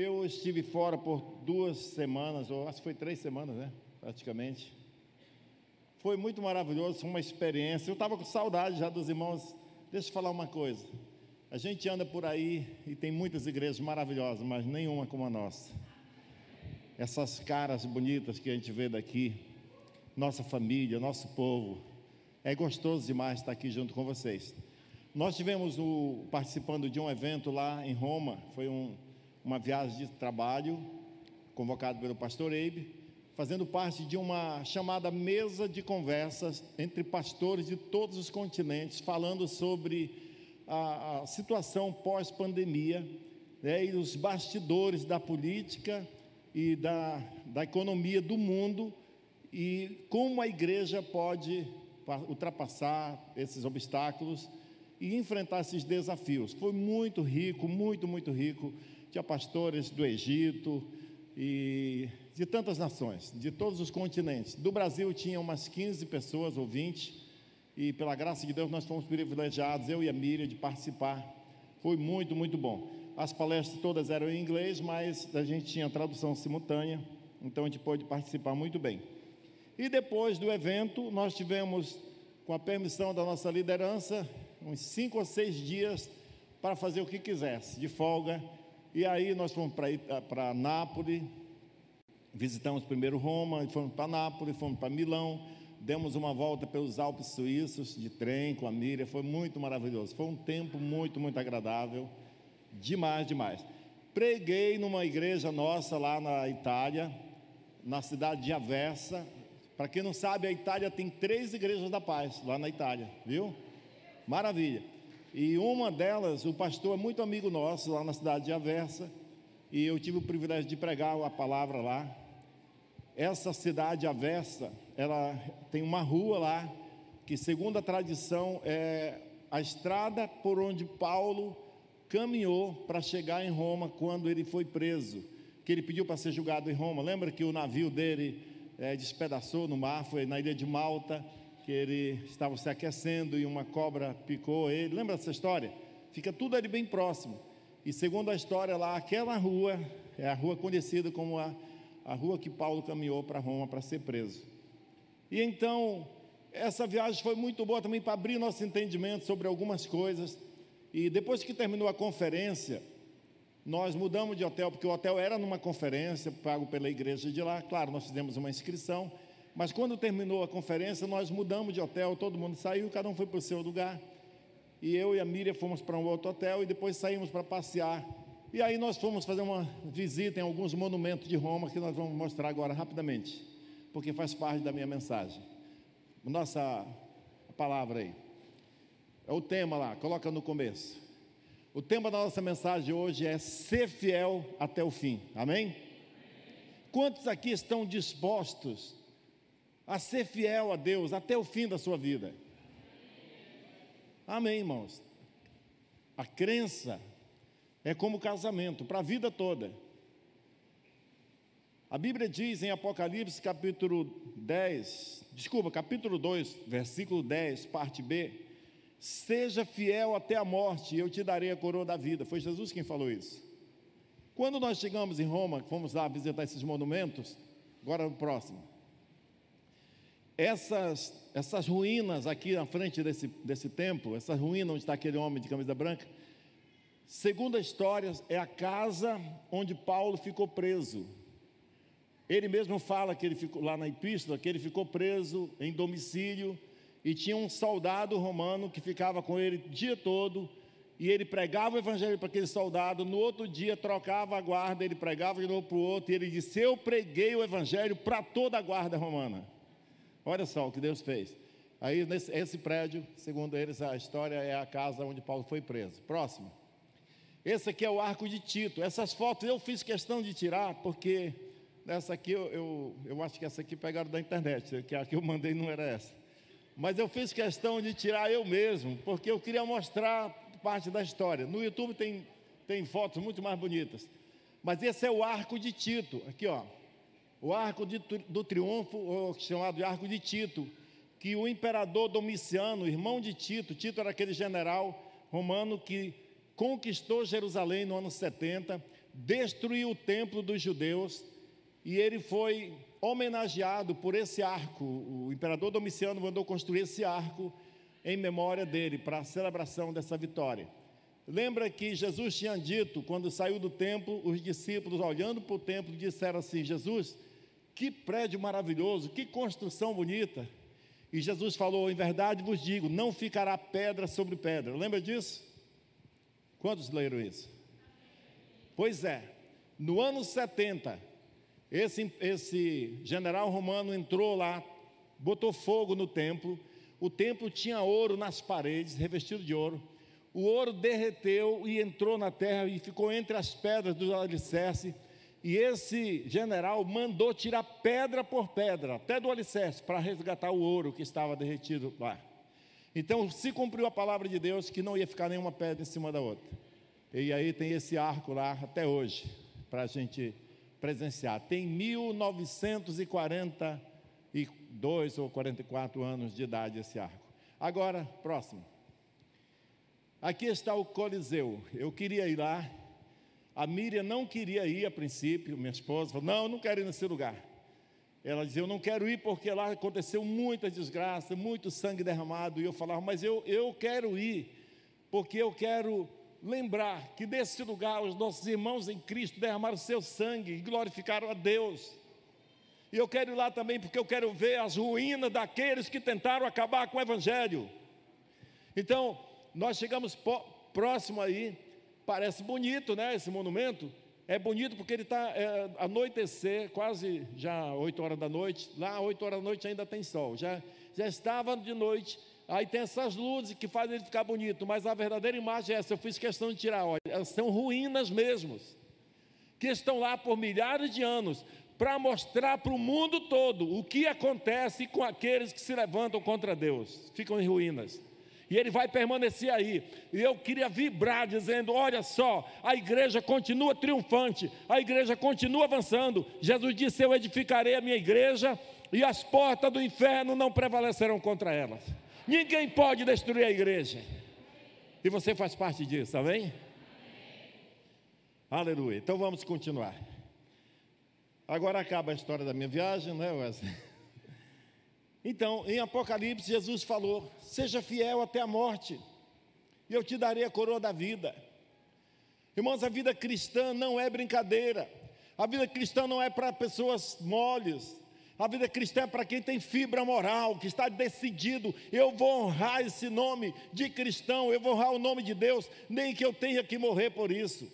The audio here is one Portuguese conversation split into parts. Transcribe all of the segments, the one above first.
Eu estive fora por duas semanas, ou acho que foi três semanas, né? Praticamente. Foi muito maravilhoso, foi uma experiência. Eu estava com saudade já dos irmãos. Deixa eu falar uma coisa. A gente anda por aí e tem muitas igrejas maravilhosas, mas nenhuma como a nossa. Essas caras bonitas que a gente vê daqui, nossa família, nosso povo. É gostoso demais estar aqui junto com vocês. Nós tivemos o, participando de um evento lá em Roma, foi um, uma viagem de trabalho, convocado pelo pastor Eibe, fazendo parte de uma chamada mesa de conversas entre pastores de todos os continentes, falando sobre a, a situação pós-pandemia né, e os bastidores da política e da, da economia do mundo e como a igreja pode ultrapassar esses obstáculos e enfrentar esses desafios. Foi muito rico, muito, muito rico. Tinha pastores do Egito e de tantas nações, de todos os continentes. Do Brasil tinha umas 15 pessoas ou 20, e pela graça de Deus nós fomos privilegiados, eu e a Miriam, de participar. Foi muito, muito bom. As palestras todas eram em inglês, mas a gente tinha tradução simultânea, então a gente pôde participar muito bem. E depois do evento, nós tivemos, com a permissão da nossa liderança, uns cinco ou seis dias para fazer o que quisesse, de folga. E aí nós fomos para Nápoles, visitamos primeiro Roma, fomos para Nápoles, fomos para Milão, demos uma volta pelos Alpes suíços de trem com a Miriam, foi muito maravilhoso. Foi um tempo muito, muito agradável, demais, demais. Preguei numa igreja nossa lá na Itália, na cidade de Aversa. Para quem não sabe, a Itália tem três igrejas da paz lá na Itália, viu? Maravilha. E uma delas, o pastor é muito amigo nosso lá na cidade de Aversa, e eu tive o privilégio de pregar a palavra lá. Essa cidade Aversa, ela tem uma rua lá que, segundo a tradição, é a estrada por onde Paulo caminhou para chegar em Roma quando ele foi preso, que ele pediu para ser julgado em Roma. Lembra que o navio dele é, despedaçou no mar, foi na ilha de Malta que ele estava se aquecendo e uma cobra picou ele. Lembra dessa história? Fica tudo ali bem próximo. E segundo a história lá, aquela rua é a rua conhecida como a, a rua que Paulo caminhou para Roma para ser preso. E então, essa viagem foi muito boa também para abrir nosso entendimento sobre algumas coisas. E depois que terminou a conferência, nós mudamos de hotel, porque o hotel era numa conferência, pago pela igreja de lá. Claro, nós fizemos uma inscrição. Mas quando terminou a conferência, nós mudamos de hotel, todo mundo saiu, cada um foi para o seu lugar. E eu e a Miriam fomos para um outro hotel e depois saímos para passear. E aí nós fomos fazer uma visita em alguns monumentos de Roma que nós vamos mostrar agora rapidamente, porque faz parte da minha mensagem. Nossa palavra aí. É o tema lá, coloca no começo. O tema da nossa mensagem hoje é ser fiel até o fim. Amém? Quantos aqui estão dispostos a ser fiel a Deus até o fim da sua vida. Amém, irmãos. A crença é como casamento, para a vida toda. A Bíblia diz em Apocalipse capítulo 10, desculpa, capítulo 2, versículo 10, parte B: Seja fiel até a morte, e eu te darei a coroa da vida. Foi Jesus quem falou isso. Quando nós chegamos em Roma, fomos lá visitar esses monumentos, agora o próximo essas, essas ruínas aqui na frente desse, desse templo, essas ruínas onde está aquele homem de camisa branca, segundo a história, é a casa onde Paulo ficou preso. Ele mesmo fala que ele ficou lá na epístola, que ele ficou preso em domicílio e tinha um soldado romano que ficava com ele o dia todo e ele pregava o evangelho para aquele soldado, no outro dia trocava a guarda, ele pregava de novo para o outro, e ele disse: Eu preguei o evangelho para toda a guarda romana. Olha só o que Deus fez. Aí, nesse, esse prédio, segundo eles, a história é a casa onde Paulo foi preso. Próximo. Esse aqui é o arco de Tito. Essas fotos eu fiz questão de tirar, porque essa aqui eu, eu, eu acho que essa aqui pegaram da internet, que a que eu mandei não era essa. Mas eu fiz questão de tirar eu mesmo, porque eu queria mostrar parte da história. No YouTube tem, tem fotos muito mais bonitas. Mas esse é o arco de Tito. Aqui, ó o arco de, do triunfo, chamado de arco de Tito, que o imperador Domiciano, irmão de Tito, Tito era aquele general romano que conquistou Jerusalém no ano 70, destruiu o templo dos judeus e ele foi homenageado por esse arco. O imperador Domiciano mandou construir esse arco em memória dele, para a celebração dessa vitória. Lembra que Jesus tinha dito, quando saiu do templo, os discípulos, olhando para o templo, disseram assim: Jesus, que prédio maravilhoso, que construção bonita. E Jesus falou: Em verdade vos digo, não ficará pedra sobre pedra. Lembra disso? Quantos leram isso? Pois é, no ano 70, esse, esse general romano entrou lá, botou fogo no templo. O templo tinha ouro nas paredes, revestido de ouro. O ouro derreteu e entrou na terra e ficou entre as pedras do alicerce. E esse general mandou tirar pedra por pedra, até do alicerce, para resgatar o ouro que estava derretido lá. Então se cumpriu a palavra de Deus que não ia ficar nenhuma pedra em cima da outra. E aí tem esse arco lá até hoje, para a gente presenciar. Tem 1942 ou 44 anos de idade esse arco. Agora, próximo. Aqui está o Coliseu. Eu queria ir lá. A Miriam não queria ir a princípio, minha esposa falou: Não, eu não quero ir nesse lugar. Ela dizia: Eu não quero ir porque lá aconteceu muita desgraça, muito sangue derramado. E eu falava: Mas eu, eu quero ir, porque eu quero lembrar que desse lugar os nossos irmãos em Cristo derramaram seu sangue e glorificaram a Deus. E eu quero ir lá também porque eu quero ver as ruínas daqueles que tentaram acabar com o Evangelho. Então, nós chegamos próximo aí, parece bonito, né? Esse monumento. É bonito porque ele está é, anoitecer, quase já 8 horas da noite. Lá, 8 horas da noite ainda tem sol. Já, já estava de noite Aí tem essas luzes que fazem ele ficar bonito, mas a verdadeira imagem é essa. Eu fiz questão de tirar, olha, elas são ruínas mesmo, que estão lá por milhares de anos, para mostrar para o mundo todo o que acontece com aqueles que se levantam contra Deus, ficam em ruínas. E ele vai permanecer aí. E eu queria vibrar dizendo: olha só, a igreja continua triunfante, a igreja continua avançando. Jesus disse: Eu edificarei a minha igreja, e as portas do inferno não prevalecerão contra elas. Ninguém pode destruir a igreja. E você faz parte disso, amém? amém? Aleluia. Então vamos continuar. Agora acaba a história da minha viagem, né, Wesley? Então, em Apocalipse, Jesus falou: Seja fiel até a morte, e eu te darei a coroa da vida. Irmãos, a vida cristã não é brincadeira. A vida cristã não é para pessoas moles, a vida cristã é para quem tem fibra moral, que está decidido, eu vou honrar esse nome de cristão, eu vou honrar o nome de Deus, nem que eu tenha que morrer por isso.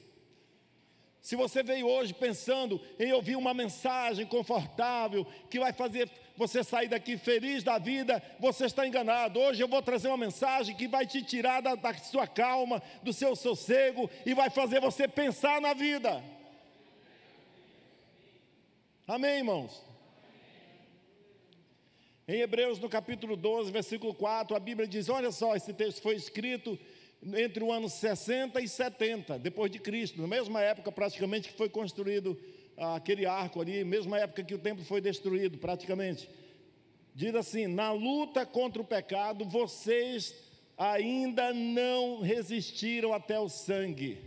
Se você veio hoje pensando em ouvir uma mensagem confortável, que vai fazer você sair daqui feliz da vida, você está enganado. Hoje eu vou trazer uma mensagem que vai te tirar da, da sua calma, do seu sossego e vai fazer você pensar na vida. Amém, irmãos? Em Hebreus, no capítulo 12, versículo 4, a Bíblia diz: olha só, esse texto foi escrito entre o ano 60 e 70 depois de Cristo, na mesma época praticamente que foi construído aquele arco ali, mesma época que o templo foi destruído, praticamente. Diz assim: na luta contra o pecado, vocês ainda não resistiram até o sangue.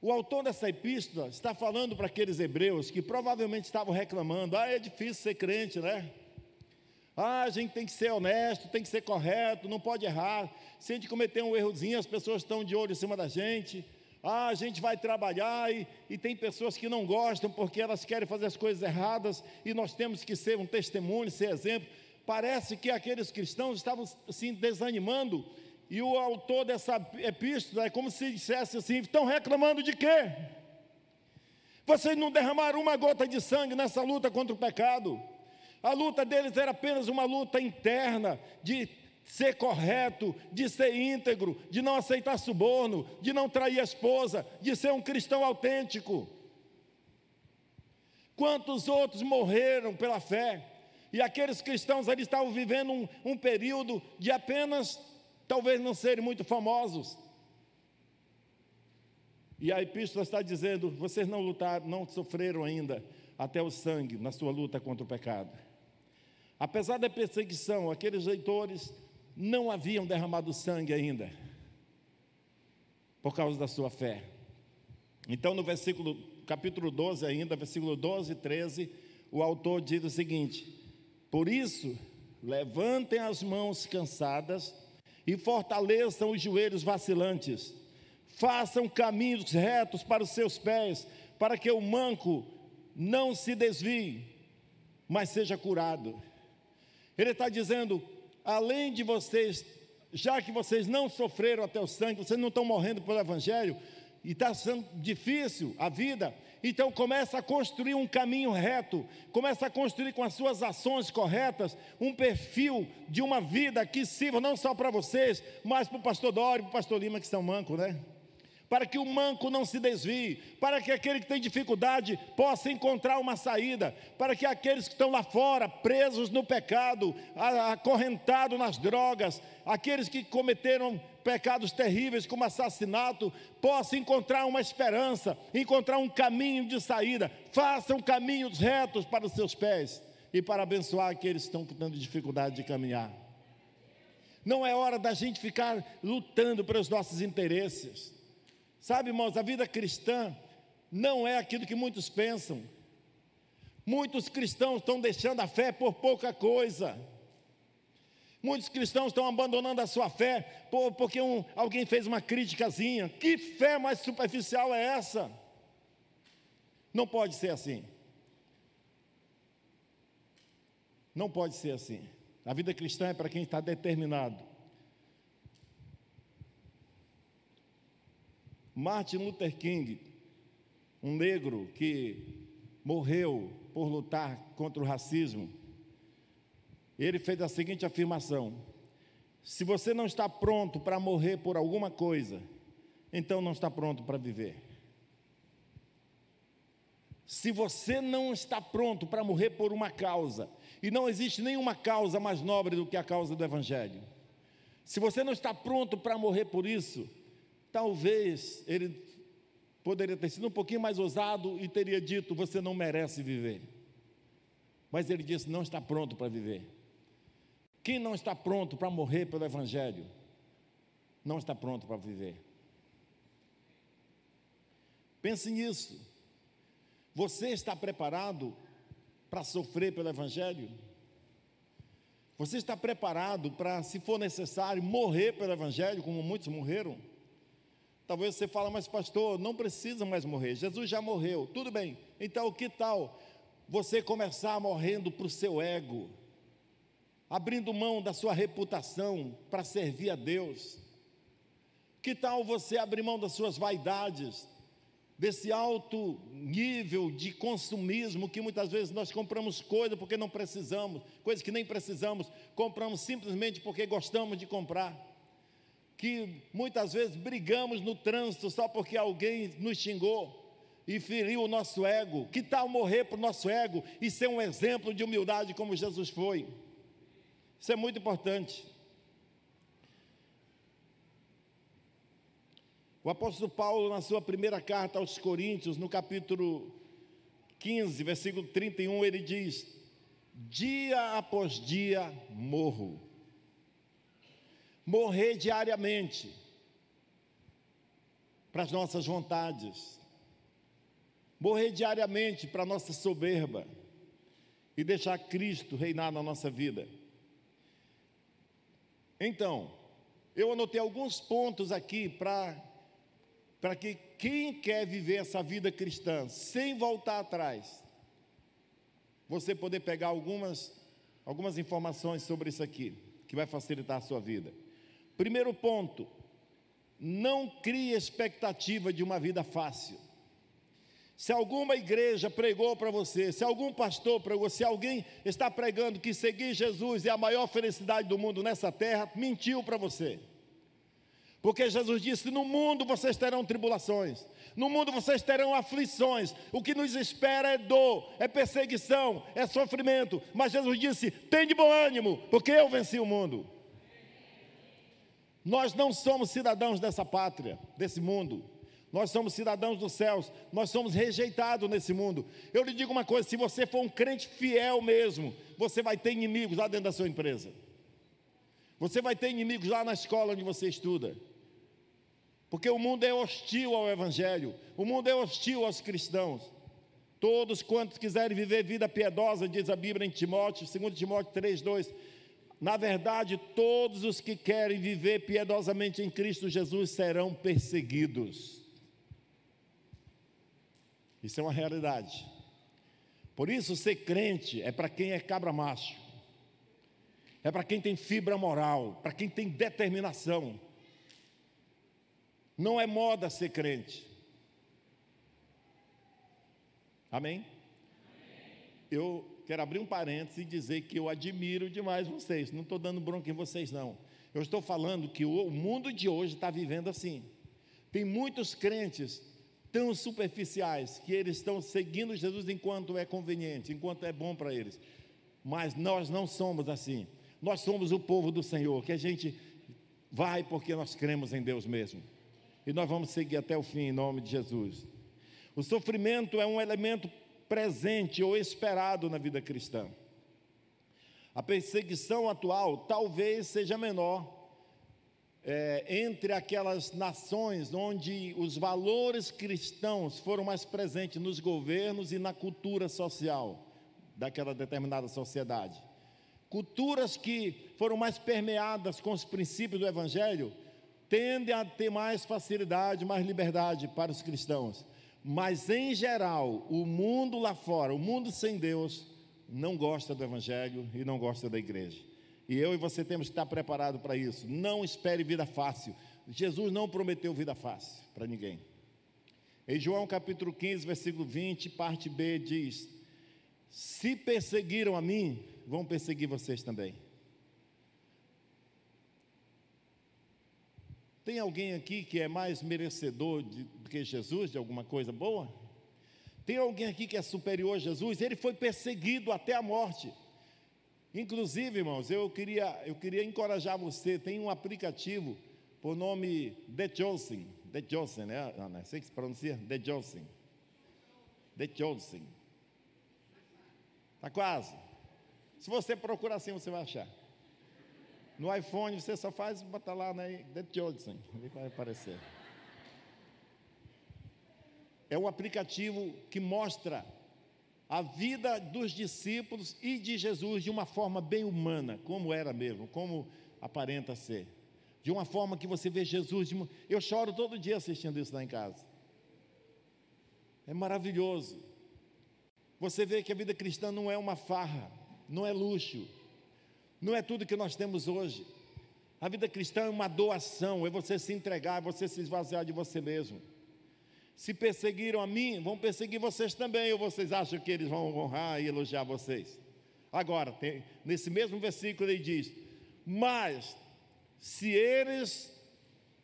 O autor dessa epístola está falando para aqueles hebreus que provavelmente estavam reclamando: ah, é difícil ser crente, né? Ah, a gente tem que ser honesto, tem que ser correto, não pode errar. Se a gente cometer um errozinho, as pessoas estão de olho em cima da gente. Ah, a gente vai trabalhar e, e tem pessoas que não gostam porque elas querem fazer as coisas erradas e nós temos que ser um testemunho, ser exemplo. Parece que aqueles cristãos estavam se desanimando e o autor dessa epístola é como se dissesse assim: estão reclamando de quê? Vocês não derramaram uma gota de sangue nessa luta contra o pecado. A luta deles era apenas uma luta interna de ser correto, de ser íntegro, de não aceitar suborno, de não trair a esposa, de ser um cristão autêntico. Quantos outros morreram pela fé? E aqueles cristãos ali estavam vivendo um, um período de apenas talvez não serem muito famosos. E a epístola está dizendo: vocês não lutaram, não sofreram ainda até o sangue na sua luta contra o pecado. Apesar da perseguição, aqueles leitores não haviam derramado sangue ainda, por causa da sua fé. Então, no versículo, capítulo 12 ainda, versículo 12 e 13, o autor diz o seguinte: Por isso, levantem as mãos cansadas e fortaleçam os joelhos vacilantes. Façam caminhos retos para os seus pés, para que o manco não se desvie, mas seja curado. Ele está dizendo: além de vocês, já que vocês não sofreram até o sangue, vocês não estão morrendo pelo Evangelho, e está sendo difícil a vida, então começa a construir um caminho reto, começa a construir com as suas ações corretas um perfil de uma vida que sirva não só para vocês, mas para o pastor Dório, para o pastor Lima que estão manco, né? Para que o manco não se desvie, para que aquele que tem dificuldade possa encontrar uma saída, para que aqueles que estão lá fora, presos no pecado, acorrentados nas drogas, aqueles que cometeram pecados terríveis como assassinato, possa encontrar uma esperança, encontrar um caminho de saída. Façam caminhos retos para os seus pés e para abençoar aqueles que estão tendo dificuldade de caminhar. Não é hora da gente ficar lutando pelos nossos interesses. Sabe, irmãos, a vida cristã não é aquilo que muitos pensam. Muitos cristãos estão deixando a fé por pouca coisa. Muitos cristãos estão abandonando a sua fé porque um, alguém fez uma criticazinha. Que fé mais superficial é essa? Não pode ser assim. Não pode ser assim. A vida cristã é para quem está determinado. Martin Luther King, um negro que morreu por lutar contra o racismo, ele fez a seguinte afirmação: se você não está pronto para morrer por alguma coisa, então não está pronto para viver. Se você não está pronto para morrer por uma causa, e não existe nenhuma causa mais nobre do que a causa do Evangelho, se você não está pronto para morrer por isso, talvez ele poderia ter sido um pouquinho mais ousado e teria dito: Você não merece viver. Mas ele disse: Não está pronto para viver. Quem não está pronto para morrer pelo Evangelho, não está pronto para viver. Pense nisso. Você está preparado para sofrer pelo Evangelho? Você está preparado para, se for necessário, morrer pelo Evangelho, como muitos morreram? Talvez você fale, mas pastor, não precisa mais morrer. Jesus já morreu. Tudo bem. Então, que tal você começar morrendo para o seu ego? abrindo mão da sua reputação para servir a Deus? Que tal você abrir mão das suas vaidades, desse alto nível de consumismo que muitas vezes nós compramos coisas porque não precisamos, coisas que nem precisamos, compramos simplesmente porque gostamos de comprar. Que muitas vezes brigamos no trânsito só porque alguém nos xingou e feriu o nosso ego. Que tal morrer para o nosso ego e ser um exemplo de humildade como Jesus foi? Isso é muito importante. O apóstolo Paulo, na sua primeira carta aos Coríntios, no capítulo 15, versículo 31, ele diz: Dia após dia morro. Morrer diariamente para as nossas vontades, morrer diariamente para a nossa soberba e deixar Cristo reinar na nossa vida. Então, eu anotei alguns pontos aqui para para que quem quer viver essa vida cristã sem voltar atrás, você poder pegar algumas algumas informações sobre isso aqui, que vai facilitar a sua vida. Primeiro ponto, não crie expectativa de uma vida fácil. Se alguma igreja pregou para você, se algum pastor pregou, se alguém está pregando que seguir Jesus é a maior felicidade do mundo nessa terra, mentiu para você. Porque Jesus disse: No mundo vocês terão tribulações, no mundo vocês terão aflições, o que nos espera é dor, é perseguição, é sofrimento. Mas Jesus disse: Tem de bom ânimo, porque eu venci o mundo. Nós não somos cidadãos dessa pátria, desse mundo. Nós somos cidadãos dos céus, nós somos rejeitados nesse mundo. Eu lhe digo uma coisa: se você for um crente fiel mesmo, você vai ter inimigos lá dentro da sua empresa, você vai ter inimigos lá na escola onde você estuda, Porque o mundo é hostil ao Evangelho, o mundo é hostil aos cristãos. Todos quantos quiserem viver vida piedosa, diz a Bíblia em Timóteo, 2 Timóteo 3, 2. Na verdade, todos os que querem viver piedosamente em Cristo Jesus serão perseguidos. Isso é uma realidade. Por isso, ser crente é para quem é cabra macho, é para quem tem fibra moral, para quem tem determinação. Não é moda ser crente. Amém? Eu quero abrir um parênteses e dizer que eu admiro demais vocês. Não estou dando bronca em vocês, não. Eu estou falando que o mundo de hoje está vivendo assim. Tem muitos crentes tão superficiais que eles estão seguindo Jesus enquanto é conveniente, enquanto é bom para eles. Mas nós não somos assim. Nós somos o povo do Senhor, que a gente vai porque nós cremos em Deus mesmo. E nós vamos seguir até o fim em nome de Jesus. O sofrimento é um elemento presente ou esperado na vida cristã. A perseguição atual talvez seja menor é, entre aquelas nações onde os valores cristãos foram mais presentes nos governos e na cultura social daquela determinada sociedade. Culturas que foram mais permeadas com os princípios do Evangelho tendem a ter mais facilidade, mais liberdade para os cristãos. Mas, em geral, o mundo lá fora, o mundo sem Deus, não gosta do Evangelho e não gosta da igreja. E eu e você temos que estar preparados para isso. Não espere vida fácil. Jesus não prometeu vida fácil para ninguém. Em João capítulo 15, versículo 20, parte B, diz: Se perseguiram a mim, vão perseguir vocês também. Tem alguém aqui que é mais merecedor de, do que Jesus de alguma coisa boa? Tem alguém aqui que é superior a Jesus? Ele foi perseguido até a morte. Inclusive, irmãos, eu queria, eu queria encorajar você. Tem um aplicativo por nome The Chosen. The Chosen, né? Não, não sei que se pronuncia. The Chosen. The Chosen. Está quase. Se você procurar assim, você vai achar. No iPhone você só faz botar lá, né? The Chosen. Ele vai aparecer. É um aplicativo que mostra a vida dos discípulos e de Jesus de uma forma bem humana, como era mesmo, como aparenta ser. De uma forma que você vê Jesus. Eu choro todo dia assistindo isso lá em casa. É maravilhoso. Você vê que a vida cristã não é uma farra, não é luxo, não é tudo que nós temos hoje. A vida cristã é uma doação, é você se entregar, é você se esvaziar de você mesmo. Se perseguiram a mim, vão perseguir vocês também, ou vocês acham que eles vão honrar e elogiar vocês? Agora, tem, nesse mesmo versículo ele diz: Mas se eles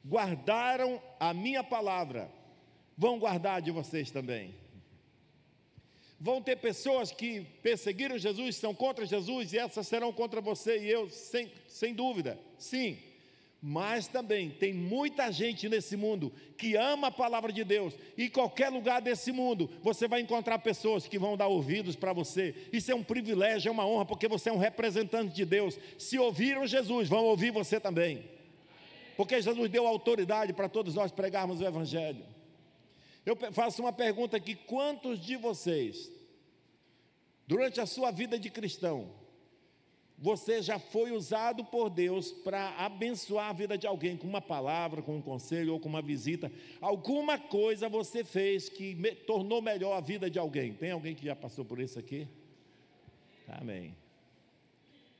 guardaram a minha palavra, vão guardar de vocês também. Vão ter pessoas que perseguiram Jesus, são contra Jesus, e essas serão contra você e eu, sem, sem dúvida, sim. Mas também tem muita gente nesse mundo que ama a palavra de Deus, e qualquer lugar desse mundo você vai encontrar pessoas que vão dar ouvidos para você. Isso é um privilégio, é uma honra, porque você é um representante de Deus. Se ouviram Jesus, vão ouvir você também, porque Jesus deu autoridade para todos nós pregarmos o Evangelho. Eu faço uma pergunta aqui: quantos de vocês, durante a sua vida de cristão, você já foi usado por Deus para abençoar a vida de alguém com uma palavra, com um conselho ou com uma visita. Alguma coisa você fez que me, tornou melhor a vida de alguém. Tem alguém que já passou por isso aqui? Amém.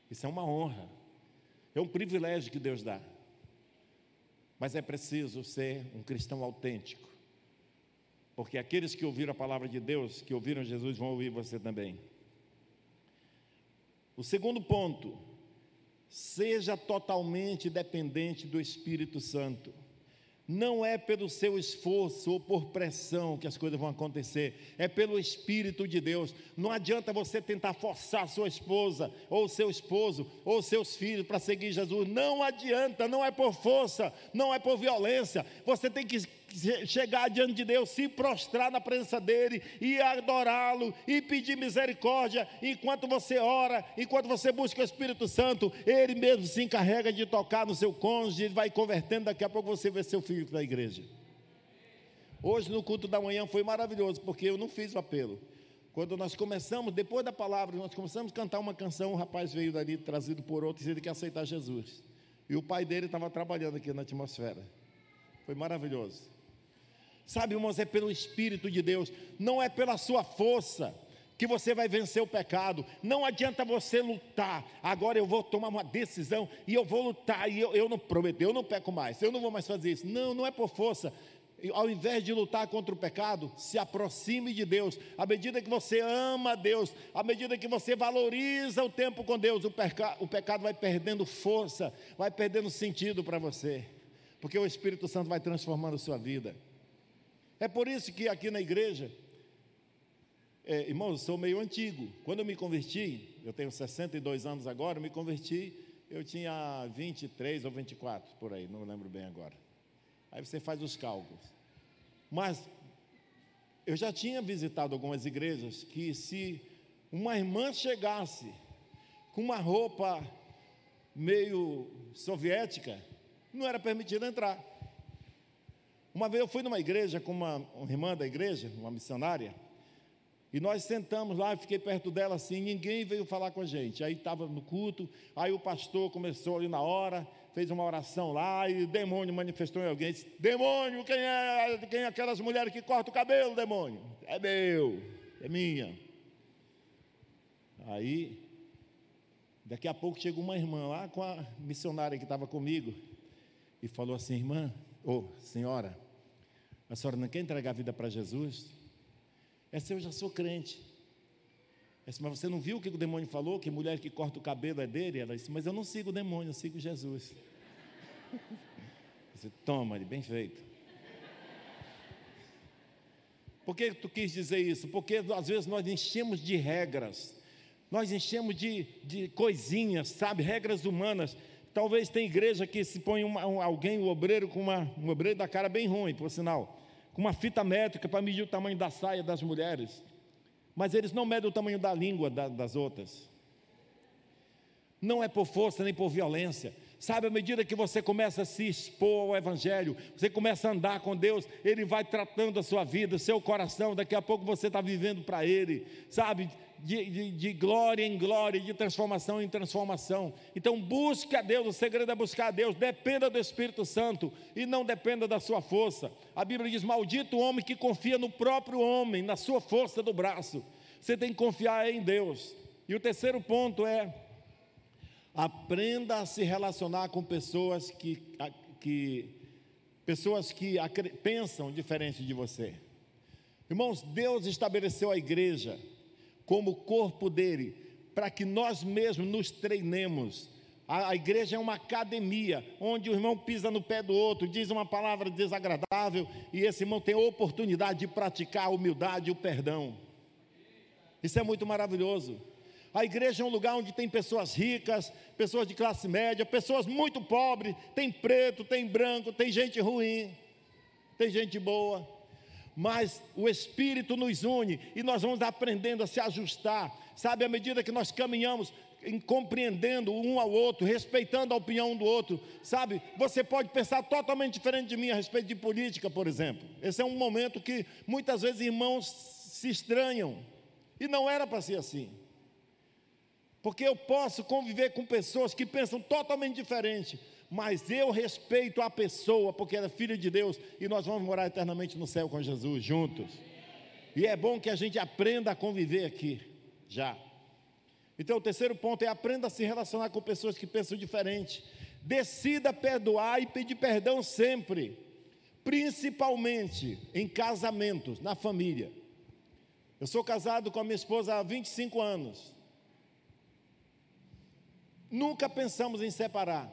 Isso é uma honra. É um privilégio que Deus dá. Mas é preciso ser um cristão autêntico. Porque aqueles que ouviram a palavra de Deus, que ouviram Jesus, vão ouvir você também. O segundo ponto, seja totalmente dependente do Espírito Santo. Não é pelo seu esforço ou por pressão que as coisas vão acontecer, é pelo Espírito de Deus. Não adianta você tentar forçar sua esposa, ou seu esposo, ou seus filhos para seguir Jesus. Não adianta, não é por força, não é por violência. Você tem que chegar diante de Deus, se prostrar na presença dEle e adorá-lo e pedir misericórdia. Enquanto você ora, enquanto você busca o Espírito Santo, Ele mesmo se encarrega de tocar no seu cônjuge, Ele vai convertendo. Daqui a pouco você vê seu filho da igreja. Hoje no culto da manhã foi maravilhoso, porque eu não fiz o apelo. Quando nós começamos, depois da palavra, nós começamos a cantar uma canção, um rapaz veio dali, trazido por outro, dizendo que ia aceitar Jesus. E o pai dele estava trabalhando aqui na atmosfera. Foi maravilhoso. Sabe, irmãos, é pelo Espírito de Deus, não é pela sua força que você vai vencer o pecado. Não adianta você lutar. Agora eu vou tomar uma decisão e eu vou lutar. E eu, eu não prometo, eu não peco mais, eu não vou mais fazer isso. Não, não é por força ao invés de lutar contra o pecado, se aproxime de Deus. À medida que você ama Deus, à medida que você valoriza o tempo com Deus, o, peca, o pecado vai perdendo força, vai perdendo sentido para você, porque o Espírito Santo vai transformando a sua vida. É por isso que aqui na igreja, é, irmãos, eu sou meio antigo. Quando eu me converti, eu tenho 62 anos agora, eu me converti, eu tinha 23 ou 24, por aí, não lembro bem agora. Aí você faz os cálculos. Mas eu já tinha visitado algumas igrejas que se uma irmã chegasse com uma roupa meio soviética, não era permitido entrar. Uma vez eu fui numa igreja com uma, uma irmã da igreja, uma missionária, e nós sentamos lá, eu fiquei perto dela assim, ninguém veio falar com a gente. Aí estava no culto, aí o pastor começou ali na hora, fez uma oração lá e o demônio manifestou em alguém. Disse, demônio, quem é, quem é aquelas mulheres que cortam o cabelo, demônio? É meu, é minha. Aí, daqui a pouco chegou uma irmã lá com a missionária que estava comigo e falou assim: irmã, ou oh, senhora, a senhora não quer entregar a vida para Jesus? Essa eu já sou crente. Disse, mas você não viu o que o demônio falou? Que mulher que corta o cabelo é dele? Ela disse, mas eu não sigo o demônio, eu sigo Jesus. Disse, toma, bem feito. Por que tu quis dizer isso? Porque às vezes nós enchemos de regras, nós enchemos de, de coisinhas, sabe? Regras humanas. Talvez tem igreja que se põe uma, um, alguém, um obreiro, com uma, um obreiro da cara bem ruim, por sinal, com uma fita métrica para medir o tamanho da saia das mulheres mas eles não medem o tamanho da língua das outras. Não é por força nem por violência. Sabe, à medida que você começa a se expor ao Evangelho, você começa a andar com Deus, Ele vai tratando a sua vida, o seu coração. Daqui a pouco você está vivendo para Ele, sabe? De, de, de, glória em glória, de transformação em transformação. Então, busque a Deus, o segredo é buscar a Deus, dependa do Espírito Santo e não dependa da sua força. A Bíblia diz: Maldito o homem que confia no próprio homem, na sua força do braço. Você tem que confiar em Deus. E o terceiro ponto é: aprenda a se relacionar com pessoas que, que pessoas que pensam diferente de você. Irmãos, Deus estabeleceu a igreja como corpo dele, para que nós mesmos nos treinemos. A, a, igreja é uma academia, onde o irmão pisa no pé do outro, diz uma palavra desagradável, e esse irmão tem oportunidade de praticar a humildade e o perdão. Isso é muito maravilhoso. A igreja é um lugar onde tem pessoas ricas, pessoas de classe média, pessoas muito pobres, tem preto, tem branco, tem gente ruim, tem gente boa mas o Espírito nos une e nós vamos aprendendo a se ajustar, sabe, à medida que nós caminhamos, compreendendo um ao outro, respeitando a opinião do outro, sabe? Você pode pensar totalmente diferente de mim a respeito de política, por exemplo. Esse é um momento que muitas vezes irmãos se estranham, e não era para ser assim. Porque eu posso conviver com pessoas que pensam totalmente diferente, mas eu respeito a pessoa, porque ela é filha de Deus, e nós vamos morar eternamente no céu com Jesus juntos. E é bom que a gente aprenda a conviver aqui, já. Então, o terceiro ponto é aprenda a se relacionar com pessoas que pensam diferente. Decida perdoar e pedir perdão sempre, principalmente em casamentos, na família. Eu sou casado com a minha esposa há 25 anos. Nunca pensamos em separar.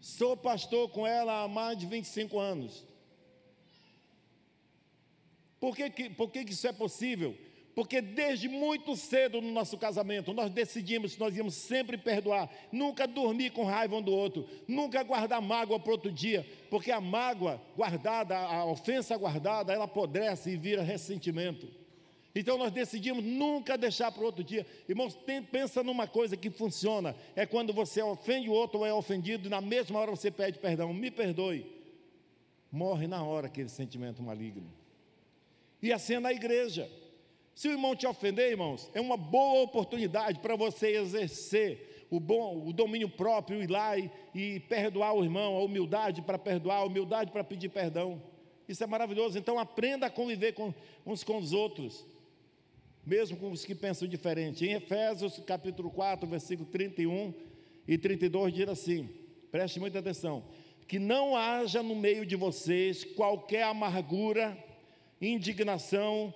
Sou pastor com ela há mais de 25 anos. Por que, que, por que, que isso é possível? Porque desde muito cedo no nosso casamento, nós decidimos que nós íamos sempre perdoar, nunca dormir com raiva um do outro, nunca guardar mágoa para outro dia, porque a mágoa guardada, a ofensa guardada, ela apodrece e vira ressentimento. Então nós decidimos nunca deixar para outro dia. Irmãos, pensa numa coisa que funciona: é quando você ofende o outro ou é ofendido, e na mesma hora você pede perdão, me perdoe. Morre na hora aquele sentimento maligno. E assim é na igreja. Se o irmão te ofender, irmãos, é uma boa oportunidade para você exercer o bom, o domínio próprio, ir lá e, e perdoar o irmão, a humildade para perdoar, a humildade para pedir perdão. Isso é maravilhoso. Então aprenda a conviver com, uns com os outros, mesmo com os que pensam diferente. Em Efésios capítulo 4, versículo 31 e 32 diz assim: preste muita atenção. Que não haja no meio de vocês qualquer amargura, indignação,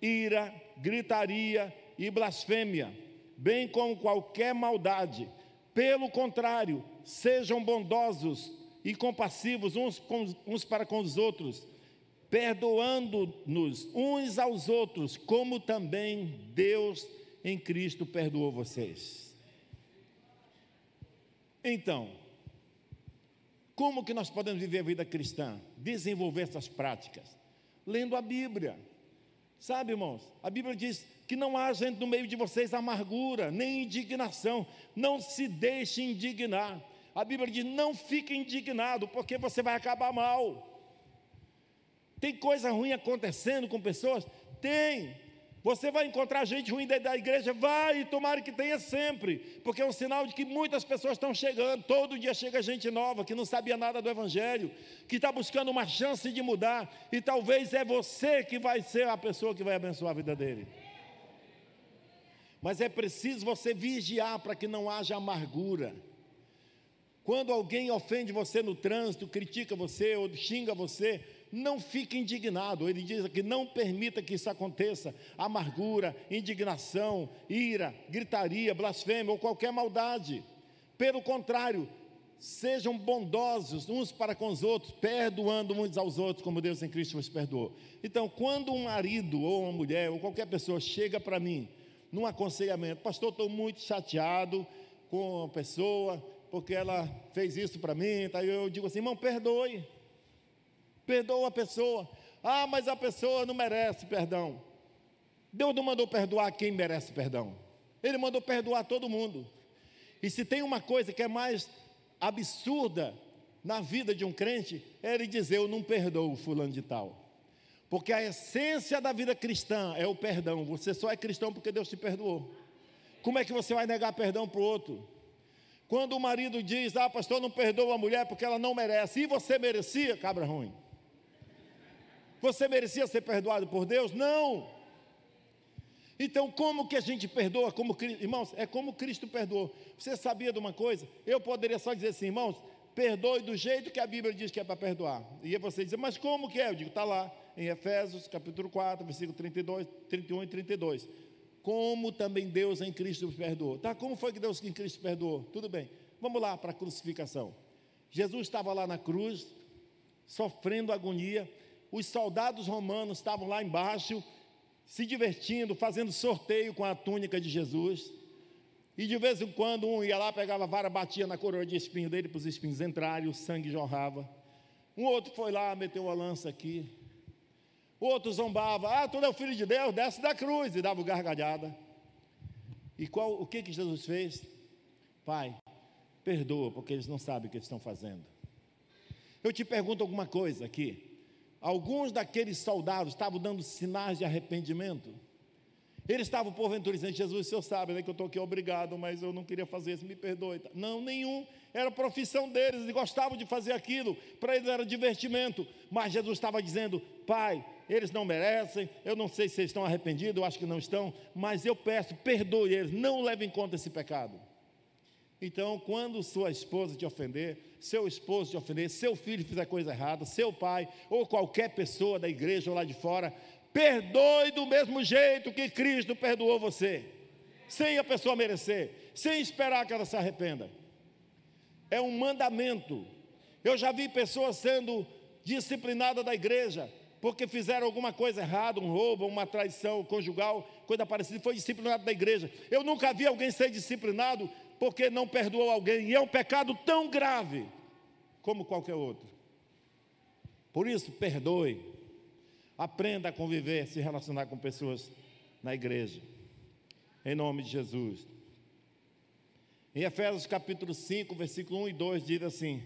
ira, gritaria e blasfêmia, bem como qualquer maldade. Pelo contrário, sejam bondosos e compassivos uns, com, uns para com os outros, perdoando-nos uns aos outros, como também Deus em Cristo perdoou vocês. Então, como que nós podemos viver a vida cristã? Desenvolver essas práticas? Lendo a Bíblia Sabe, irmãos, a Bíblia diz que não haja no meio de vocês amargura, nem indignação, não se deixe indignar. A Bíblia diz: não fique indignado, porque você vai acabar mal. Tem coisa ruim acontecendo com pessoas? Tem, você vai encontrar gente ruim da igreja? Vai, tomara que tenha sempre, porque é um sinal de que muitas pessoas estão chegando. Todo dia chega gente nova que não sabia nada do Evangelho, que está buscando uma chance de mudar, e talvez é você que vai ser a pessoa que vai abençoar a vida dele. Mas é preciso você vigiar para que não haja amargura. Quando alguém ofende você no trânsito, critica você ou xinga você, não fique indignado. Ele diz aqui: não permita que isso aconteça. Amargura, indignação, ira, gritaria, blasfêmia ou qualquer maldade. Pelo contrário, sejam bondosos uns para com os outros, perdoando uns aos outros, como Deus em Cristo nos perdoou. Então, quando um marido ou uma mulher ou qualquer pessoa chega para mim num aconselhamento, pastor, estou muito chateado com a pessoa porque ela fez isso para mim, tá? eu digo assim, irmão, perdoe perdoa a pessoa. Ah, mas a pessoa não merece perdão. Deus não mandou perdoar quem merece perdão. Ele mandou perdoar todo mundo. E se tem uma coisa que é mais absurda na vida de um crente, é ele dizer: Eu não perdoo fulano de tal. Porque a essência da vida cristã é o perdão. Você só é cristão porque Deus te perdoou. Como é que você vai negar perdão para o outro? Quando o marido diz: Ah, pastor, não perdoa a mulher porque ela não merece, e você merecia, cabra ruim. Você merecia ser perdoado por Deus? Não. Então, como que a gente perdoa? Como, irmãos, é como Cristo perdoou. Você sabia de uma coisa? Eu poderia só dizer assim, irmãos, perdoe do jeito que a Bíblia diz que é para perdoar. E você dizer, mas como que é? Eu digo, está lá em Efésios capítulo 4, versículo 32, 31 e 32. Como também Deus em Cristo perdoou. Tá, como foi que Deus em Cristo perdoou? Tudo bem. Vamos lá para a crucificação. Jesus estava lá na cruz, sofrendo agonia os soldados romanos estavam lá embaixo, se divertindo, fazendo sorteio com a túnica de Jesus. E de vez em quando um ia lá, pegava a vara, batia na coroa de espinho dele para os espinhos entrarem, o sangue jorrava. Um outro foi lá, meteu uma lança aqui. O outro zombava, ah, tu é o filho de Deus, desce da cruz, e dava gargalhada. E qual, o que, que Jesus fez? Pai, perdoa, porque eles não sabem o que eles estão fazendo. Eu te pergunto alguma coisa aqui. Alguns daqueles soldados estavam dando sinais de arrependimento. Eles estavam porventura dizendo: Jesus, o senhor sabe né, que eu estou aqui obrigado, mas eu não queria fazer isso, me perdoe. Não, nenhum. Era profissão deles, eles gostavam de fazer aquilo, para eles era divertimento. Mas Jesus estava dizendo: Pai, eles não merecem, eu não sei se eles estão arrependidos, eu acho que não estão, mas eu peço, perdoe eles, não leve em conta esse pecado. Então, quando sua esposa te ofender, seu esposo te ofender, seu filho fizer coisa errada, seu pai ou qualquer pessoa da igreja ou lá de fora, perdoe do mesmo jeito que Cristo perdoou você, sem a pessoa merecer, sem esperar que ela se arrependa. É um mandamento. Eu já vi pessoas sendo disciplinadas da igreja porque fizeram alguma coisa errada, um roubo, uma traição conjugal, coisa parecida, foi disciplinado da igreja. Eu nunca vi alguém ser disciplinado porque não perdoou alguém, e é um pecado tão grave como qualquer outro. Por isso, perdoe, aprenda a conviver, se relacionar com pessoas na igreja, em nome de Jesus. Em Efésios capítulo 5, versículo 1 e 2 diz assim: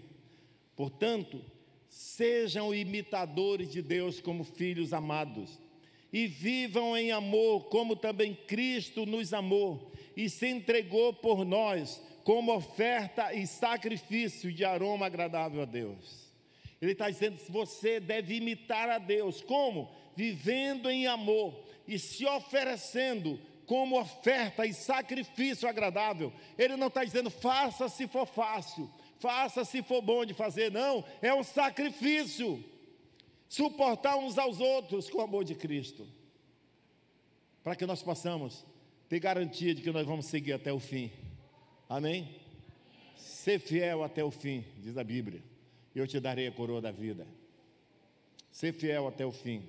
Portanto, Sejam imitadores de Deus como filhos amados, e vivam em amor, como também Cristo nos amou e se entregou por nós, como oferta e sacrifício de aroma agradável a Deus. Ele está dizendo você deve imitar a Deus, como? Vivendo em amor e se oferecendo como oferta e sacrifício agradável. Ele não está dizendo faça se for fácil, faça se for bom de fazer, não, é um sacrifício. Suportar uns aos outros com o amor de Cristo, para que nós possamos ter garantia de que nós vamos seguir até o fim. Amém? Ser fiel até o fim, diz a Bíblia, eu te darei a coroa da vida. Ser fiel até o fim.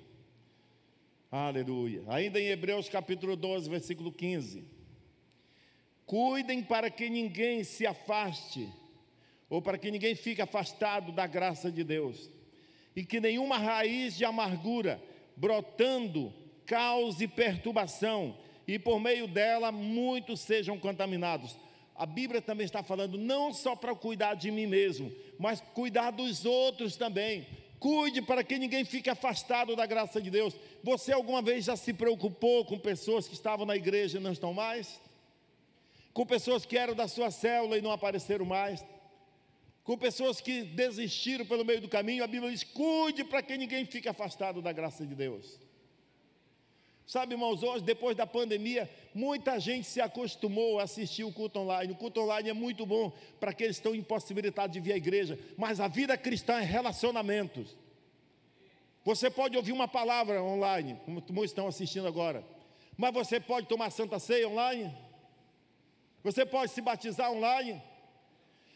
Aleluia. Ainda em Hebreus capítulo 12, versículo 15. Cuidem para que ninguém se afaste ou para que ninguém fique afastado da graça de Deus, e que nenhuma raiz de amargura brotando cause perturbação, e por meio dela muitos sejam contaminados. A Bíblia também está falando não só para cuidar de mim mesmo, mas cuidar dos outros também. Cuide para que ninguém fique afastado da graça de Deus. Você alguma vez já se preocupou com pessoas que estavam na igreja e não estão mais? Com pessoas que eram da sua célula e não apareceram mais? com pessoas que desistiram pelo meio do caminho, a Bíblia diz: cuide para que ninguém fique afastado da graça de Deus. Sabe, irmãos, hoje, depois da pandemia, muita gente se acostumou a assistir o culto online. O culto online é muito bom para aqueles que estão impossibilitados de vir à igreja, mas a vida cristã é relacionamentos. Você pode ouvir uma palavra online, como muitos estão assistindo agora, mas você pode tomar santa ceia online, você pode se batizar online,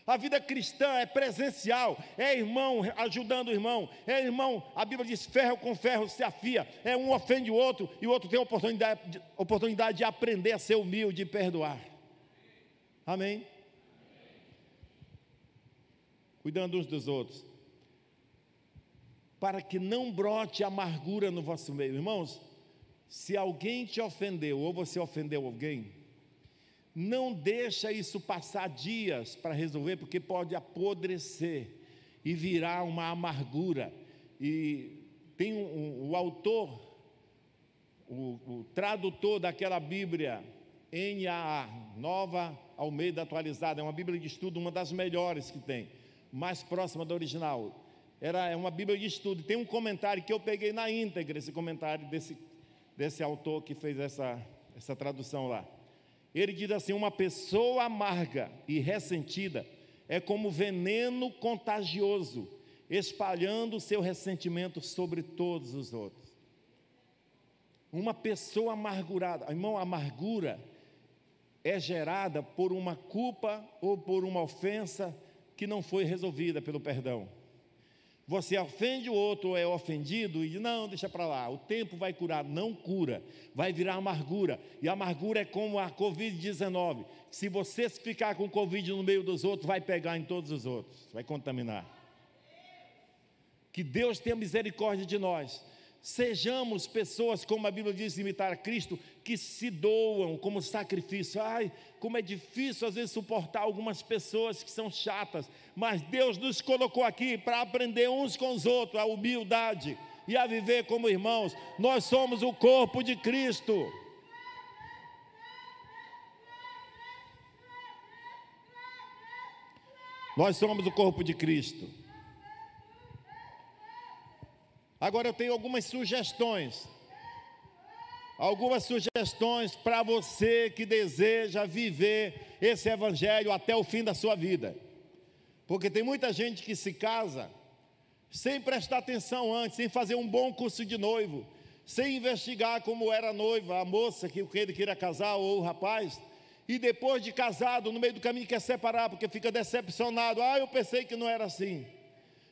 a vida cristã é presencial, é irmão ajudando o irmão, é irmão, a Bíblia diz: ferro com ferro se afia, é um ofende o outro e o outro tem a oportunidade, oportunidade de aprender a ser humilde e perdoar. Amém? Cuidando uns dos outros, para que não brote amargura no vosso meio, irmãos. Se alguém te ofendeu ou você ofendeu alguém, não deixa isso passar dias para resolver, porque pode apodrecer e virar uma amargura. E tem um, um, o autor, o, o tradutor daquela Bíblia, NAA, Nova Almeida Atualizada, é uma Bíblia de estudo, uma das melhores que tem, mais próxima da original. Era é uma Bíblia de estudo. Tem um comentário que eu peguei na íntegra, esse comentário desse, desse autor que fez essa, essa tradução lá. Ele diz assim: uma pessoa amarga e ressentida é como veneno contagioso, espalhando seu ressentimento sobre todos os outros. Uma pessoa amargurada, irmão, amargura é gerada por uma culpa ou por uma ofensa que não foi resolvida pelo perdão. Você ofende o outro ou é ofendido e não, deixa para lá, o tempo vai curar. Não cura, vai virar amargura. E a amargura é como a Covid-19. Se você ficar com Covid no meio dos outros, vai pegar em todos os outros, vai contaminar. Que Deus tenha misericórdia de nós Sejamos pessoas, como a Bíblia diz, imitar a Cristo, que se doam como sacrifício. Ai, como é difícil às vezes suportar algumas pessoas que são chatas, mas Deus nos colocou aqui para aprender uns com os outros a humildade e a viver como irmãos. Nós somos o corpo de Cristo. Nós somos o corpo de Cristo. Agora eu tenho algumas sugestões. Algumas sugestões para você que deseja viver esse evangelho até o fim da sua vida. Porque tem muita gente que se casa sem prestar atenção antes, sem fazer um bom curso de noivo, sem investigar como era a noiva, a moça que ele queria casar ou o rapaz, e depois de casado, no meio do caminho quer separar porque fica decepcionado. Ah, eu pensei que não era assim.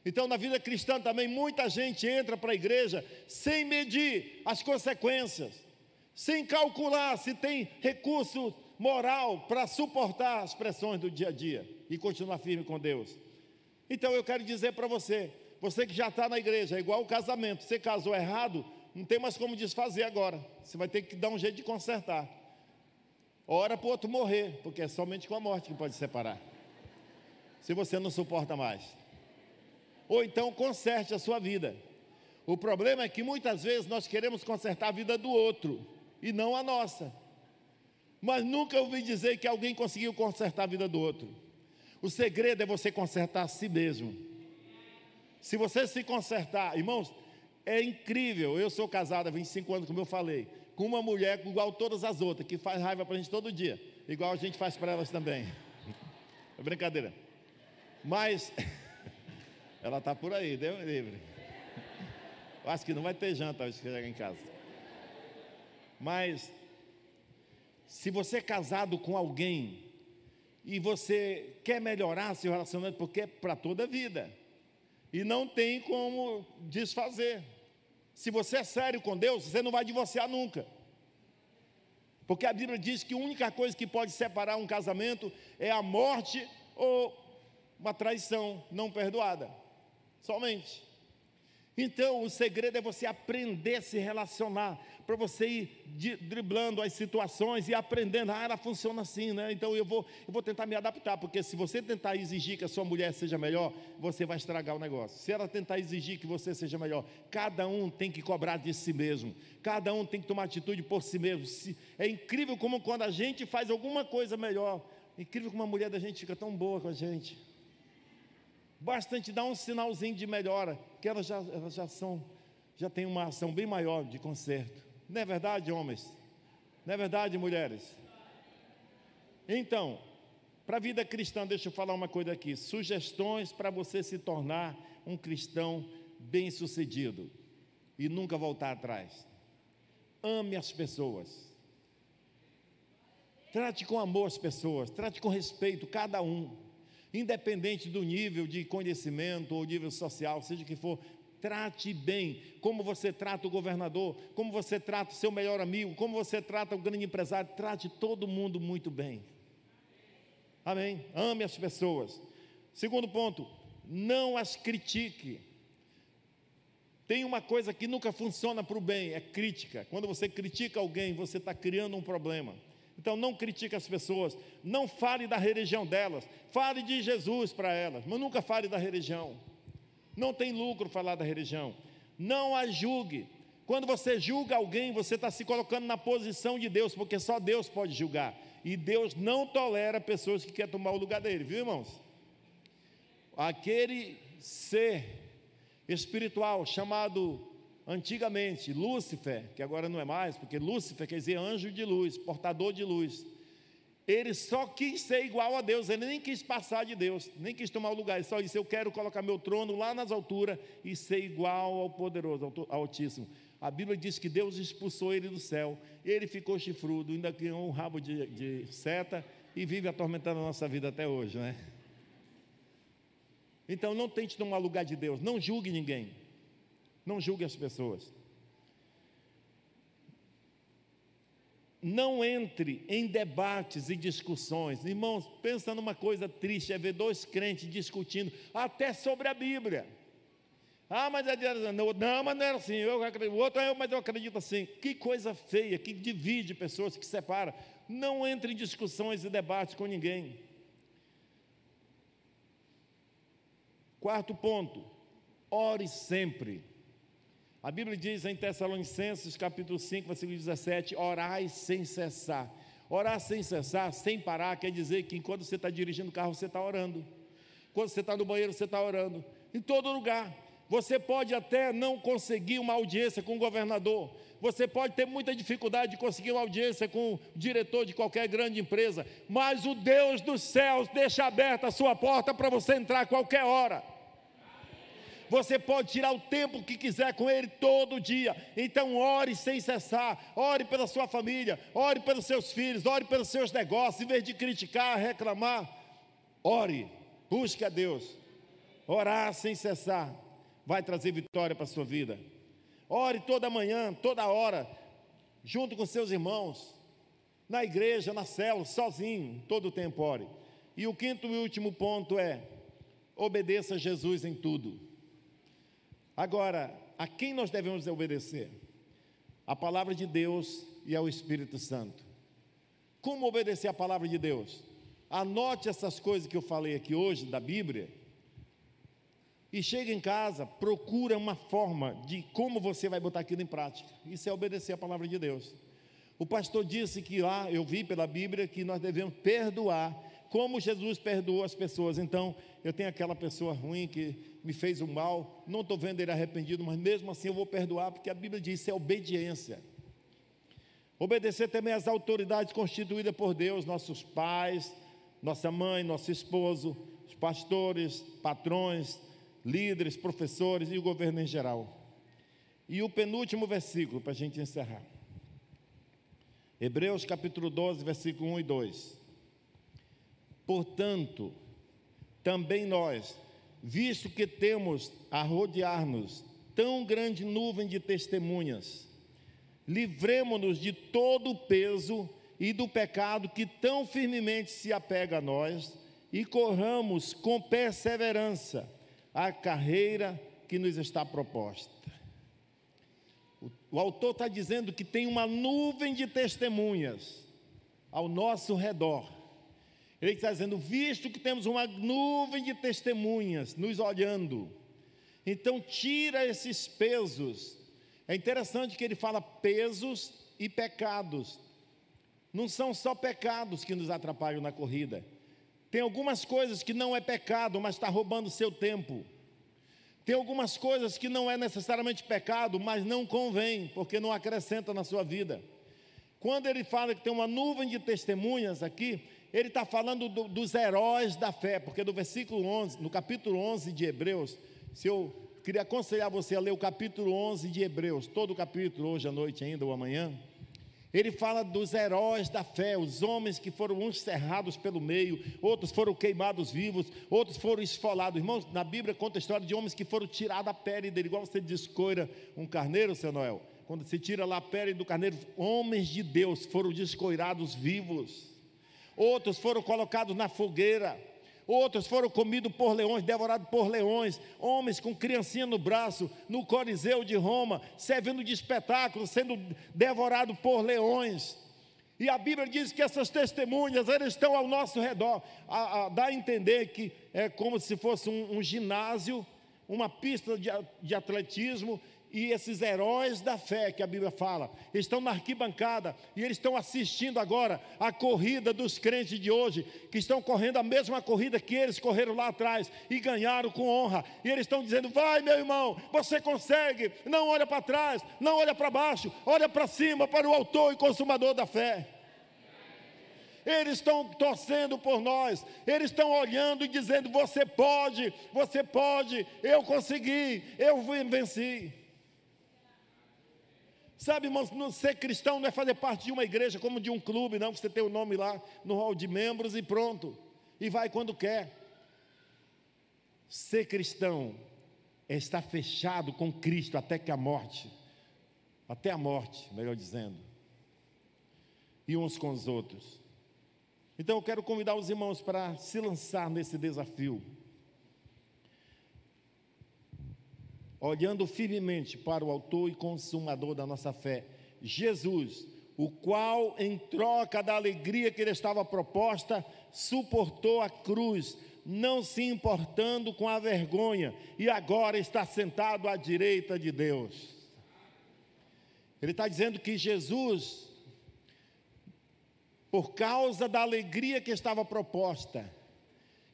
Então, na vida cristã também, muita gente entra para a igreja sem medir as consequências, sem calcular se tem recurso moral para suportar as pressões do dia a dia e continuar firme com Deus. Então, eu quero dizer para você, você que já está na igreja, é igual o casamento, você casou errado, não tem mais como desfazer agora, você vai ter que dar um jeito de consertar. Ora para o outro morrer, porque é somente com a morte que pode separar. Se você não suporta mais ou então conserte a sua vida. O problema é que muitas vezes nós queremos consertar a vida do outro e não a nossa. Mas nunca ouvi dizer que alguém conseguiu consertar a vida do outro. O segredo é você consertar a si mesmo. Se você se consertar, irmãos, é incrível. Eu sou casado há 25 anos, como eu falei, com uma mulher igual todas as outras, que faz raiva para a gente todo dia, igual a gente faz para elas também. É brincadeira. Mas Ela está por aí, deu livre. Acho que não vai ter janta hoje que chegar em casa. Mas, se você é casado com alguém e você quer melhorar seu relacionamento, porque é para toda a vida, e não tem como desfazer. Se você é sério com Deus, você não vai divorciar nunca. Porque a Bíblia diz que a única coisa que pode separar um casamento é a morte ou uma traição não perdoada somente. Então, o segredo é você aprender a se relacionar, para você ir driblando as situações e aprendendo, ah, ela funciona assim, né? Então eu vou, eu vou tentar me adaptar, porque se você tentar exigir que a sua mulher seja melhor, você vai estragar o negócio. Se ela tentar exigir que você seja melhor, cada um tem que cobrar de si mesmo, cada um tem que tomar atitude por si mesmo. É incrível como quando a gente faz alguma coisa melhor, é incrível como a mulher da gente fica tão boa com a gente. Bastante dar um sinalzinho de melhora, que elas já, elas já são, já têm uma ação bem maior de conserto. Não é verdade, homens? Não é verdade, mulheres? Então, para a vida cristã, deixa eu falar uma coisa aqui: sugestões para você se tornar um cristão bem-sucedido e nunca voltar atrás. Ame as pessoas. Trate com amor as pessoas, trate com respeito cada um independente do nível de conhecimento ou nível social, seja que for, trate bem, como você trata o governador, como você trata o seu melhor amigo, como você trata o grande empresário, trate todo mundo muito bem. Amém? Ame as pessoas. Segundo ponto, não as critique. Tem uma coisa que nunca funciona para o bem, é crítica. Quando você critica alguém, você está criando um problema. Então não critique as pessoas, não fale da religião delas, fale de Jesus para elas, mas nunca fale da religião. Não tem lucro falar da religião. Não a julgue. Quando você julga alguém, você está se colocando na posição de Deus, porque só Deus pode julgar. E Deus não tolera pessoas que querem tomar o lugar dele, viu irmãos? Aquele ser espiritual chamado Antigamente, Lúcifer, que agora não é mais, porque Lúcifer quer dizer anjo de luz, portador de luz. Ele só quis ser igual a Deus, ele nem quis passar de Deus, nem quis tomar o lugar, ele só disse: Eu quero colocar meu trono lá nas alturas e ser igual ao poderoso, ao Altíssimo. A Bíblia diz que Deus expulsou ele do céu, ele ficou chifrudo, ainda criou um rabo de, de seta e vive atormentando a nossa vida até hoje, né? Então não tente tomar o lugar de Deus, não julgue ninguém. Não julgue as pessoas. Não entre em debates e discussões. Irmãos, pensa numa coisa triste, é ver dois crentes discutindo até sobre a Bíblia. Ah, mas é não, não, mas não era assim. Eu acredito, o outro é, mas eu acredito assim. Que coisa feia, que divide pessoas, que separa. Não entre em discussões e debates com ninguém. Quarto ponto, ore sempre. A Bíblia diz em Tessalonicenses, capítulo 5, versículo 17: orai sem cessar. Orar sem cessar, sem parar, quer dizer que enquanto você está dirigindo o carro, você está orando. Quando você está no banheiro, você está orando. Em todo lugar. Você pode até não conseguir uma audiência com o governador. Você pode ter muita dificuldade de conseguir uma audiência com o diretor de qualquer grande empresa. Mas o Deus dos céus deixa aberta a sua porta para você entrar a qualquer hora. Você pode tirar o tempo que quiser com Ele todo dia. Então, ore sem cessar. Ore pela sua família. Ore pelos seus filhos. Ore pelos seus negócios. Em vez de criticar, reclamar, ore. Busque a Deus. Orar sem cessar vai trazer vitória para a sua vida. Ore toda manhã, toda hora, junto com seus irmãos, na igreja, na célula, sozinho, todo tempo ore. E o quinto e último ponto é: obedeça a Jesus em tudo. Agora, a quem nós devemos obedecer? A palavra de Deus e ao Espírito Santo. Como obedecer a palavra de Deus? Anote essas coisas que eu falei aqui hoje da Bíblia. E chega em casa, procura uma forma de como você vai botar aquilo em prática. Isso é obedecer a palavra de Deus. O pastor disse que lá, eu vi pela Bíblia, que nós devemos perdoar, como Jesus perdoou as pessoas. Então, eu tenho aquela pessoa ruim que me fez o mal, não estou vendo ele arrependido, mas mesmo assim eu vou perdoar, porque a Bíblia diz: isso é obediência. Obedecer também às autoridades constituídas por Deus, nossos pais, nossa mãe, nosso esposo, os pastores, patrões, líderes, professores e o governo em geral. E o penúltimo versículo para a gente encerrar. Hebreus capítulo 12, versículo 1 e 2. Portanto, também nós, visto que temos a rodear-nos tão grande nuvem de testemunhas, livremo-nos de todo o peso e do pecado que tão firmemente se apega a nós e corramos com perseverança a carreira que nos está proposta. O, o autor está dizendo que tem uma nuvem de testemunhas ao nosso redor. Ele está dizendo, visto que temos uma nuvem de testemunhas nos olhando, então tira esses pesos é interessante que ele fala pesos e pecados. Não são só pecados que nos atrapalham na corrida. Tem algumas coisas que não é pecado, mas está roubando seu tempo. Tem algumas coisas que não é necessariamente pecado, mas não convém, porque não acrescenta na sua vida. Quando ele fala que tem uma nuvem de testemunhas aqui, ele está falando do, dos heróis da fé, porque no versículo 11, no capítulo 11 de Hebreus, se eu queria aconselhar você a ler o capítulo 11 de Hebreus, todo o capítulo, hoje à noite ainda ou amanhã. Ele fala dos heróis da fé, os homens que foram uns cerrados pelo meio, outros foram queimados vivos, outros foram esfolados. Irmãos, na Bíblia conta a história de homens que foram tirados a pele dele, igual você descoira um carneiro, seu Noel. Quando se tira lá a pele do carneiro, homens de Deus foram descoirados vivos. Outros foram colocados na fogueira. Outros foram comidos por leões, devorados por leões, homens com criancinha no braço, no Coliseu de Roma, servindo de espetáculo, sendo devorados por leões. E a Bíblia diz que essas testemunhas, elas estão ao nosso redor, a, a, dá a entender que é como se fosse um, um ginásio, uma pista de, de atletismo, e esses heróis da fé que a Bíblia fala, estão na arquibancada e eles estão assistindo agora a corrida dos crentes de hoje, que estão correndo a mesma corrida que eles correram lá atrás e ganharam com honra. E eles estão dizendo: Vai, meu irmão, você consegue. Não olha para trás, não olha para baixo, olha para cima, para o autor e consumador da fé. Eles estão torcendo por nós, eles estão olhando e dizendo: Você pode, você pode, eu consegui, eu venci. Sabe, irmãos, ser cristão não é fazer parte de uma igreja como de um clube, não. Você tem o nome lá no hall de membros e pronto. E vai quando quer. Ser cristão é estar fechado com Cristo até que a morte, até a morte, melhor dizendo, e uns com os outros. Então eu quero convidar os irmãos para se lançar nesse desafio. Olhando firmemente para o Autor e Consumador da nossa fé, Jesus, o qual, em troca da alegria que lhe estava proposta, suportou a cruz, não se importando com a vergonha, e agora está sentado à direita de Deus. Ele está dizendo que Jesus, por causa da alegria que estava proposta,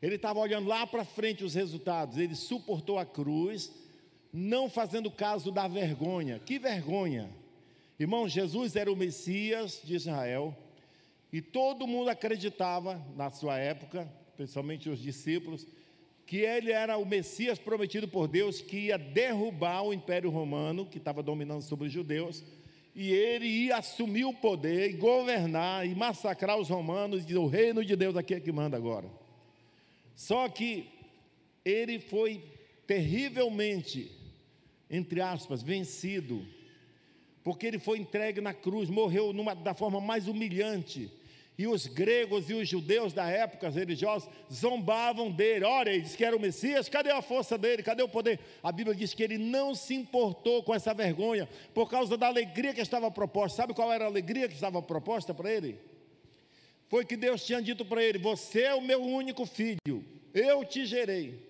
ele estava olhando lá para frente os resultados, ele suportou a cruz, não fazendo caso da vergonha. Que vergonha! Irmão, Jesus era o Messias de Israel e todo mundo acreditava na sua época, principalmente os discípulos, que ele era o Messias prometido por Deus que ia derrubar o Império Romano que estava dominando sobre os judeus e ele ia assumir o poder e governar e massacrar os romanos e o reino de Deus aqui é que manda agora. Só que ele foi terrivelmente, entre aspas, vencido, porque ele foi entregue na cruz, morreu numa, da forma mais humilhante. E os gregos e os judeus da época religiosa zombavam dele. Olha, ele disse que era o Messias, cadê a força dele? Cadê o poder? A Bíblia diz que ele não se importou com essa vergonha por causa da alegria que estava proposta. Sabe qual era a alegria que estava proposta para ele? Foi que Deus tinha dito para ele: Você é o meu único filho, eu te gerei.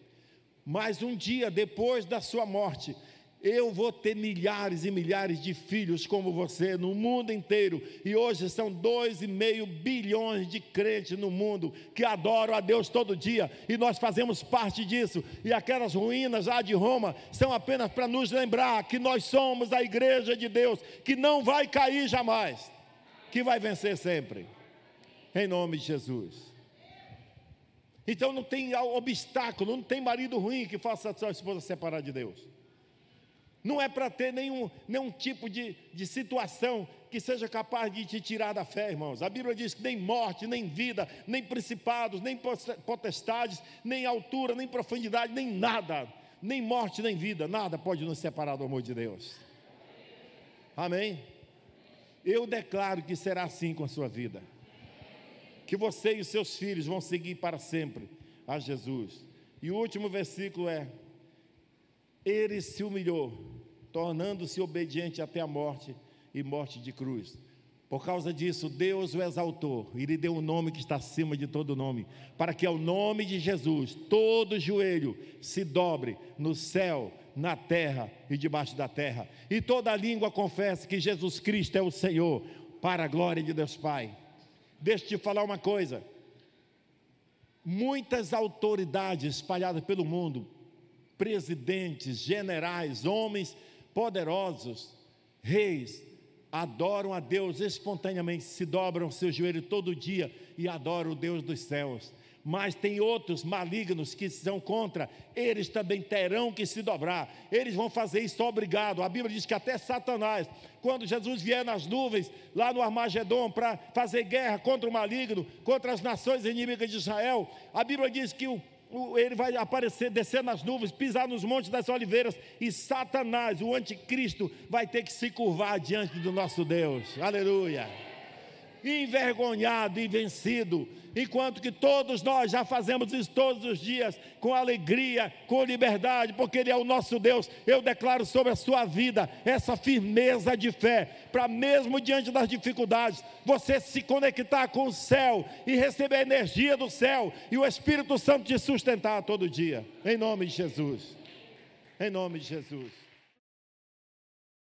Mas um dia depois da sua morte, eu vou ter milhares e milhares de filhos como você no mundo inteiro. E hoje são dois e meio bilhões de crentes no mundo que adoram a Deus todo dia. E nós fazemos parte disso. E aquelas ruínas lá de Roma são apenas para nos lembrar que nós somos a igreja de Deus, que não vai cair jamais, que vai vencer sempre. Em nome de Jesus. Então não tem obstáculo, não tem marido ruim que faça a sua esposa separar de Deus. Não é para ter nenhum, nenhum tipo de, de situação que seja capaz de te tirar da fé, irmãos. A Bíblia diz que nem morte, nem vida, nem principados, nem potestades, nem altura, nem profundidade, nem nada, nem morte, nem vida, nada pode nos separar do amor de Deus. Amém? Eu declaro que será assim com a sua vida. Que você e os seus filhos vão seguir para sempre a Jesus. E o último versículo é: ele se humilhou, tornando-se obediente até a morte e morte de cruz. Por causa disso, Deus o exaltou e lhe deu um nome que está acima de todo nome, para que ao nome de Jesus todo joelho se dobre no céu, na terra e debaixo da terra, e toda língua confesse que Jesus Cristo é o Senhor, para a glória de Deus Pai. Deixa eu te falar uma coisa. Muitas autoridades espalhadas pelo mundo presidentes, generais, homens poderosos, reis, adoram a Deus espontaneamente, se dobram seu joelho todo dia e adoram o Deus dos céus. Mas tem outros malignos que são contra, eles também terão que se dobrar, eles vão fazer isso obrigado. A Bíblia diz que até Satanás, quando Jesus vier nas nuvens, lá no Armagedon, para fazer guerra contra o maligno, contra as nações inimigas de Israel, a Bíblia diz que o ele vai aparecer, descer nas nuvens, pisar nos montes das oliveiras, e Satanás, o anticristo, vai ter que se curvar diante do nosso Deus. Aleluia envergonhado e vencido, enquanto que todos nós já fazemos isso todos os dias, com alegria, com liberdade, porque Ele é o nosso Deus. Eu declaro sobre a sua vida essa firmeza de fé, para mesmo diante das dificuldades, você se conectar com o céu e receber a energia do céu e o Espírito Santo te sustentar todo dia, em nome de Jesus. Em nome de Jesus.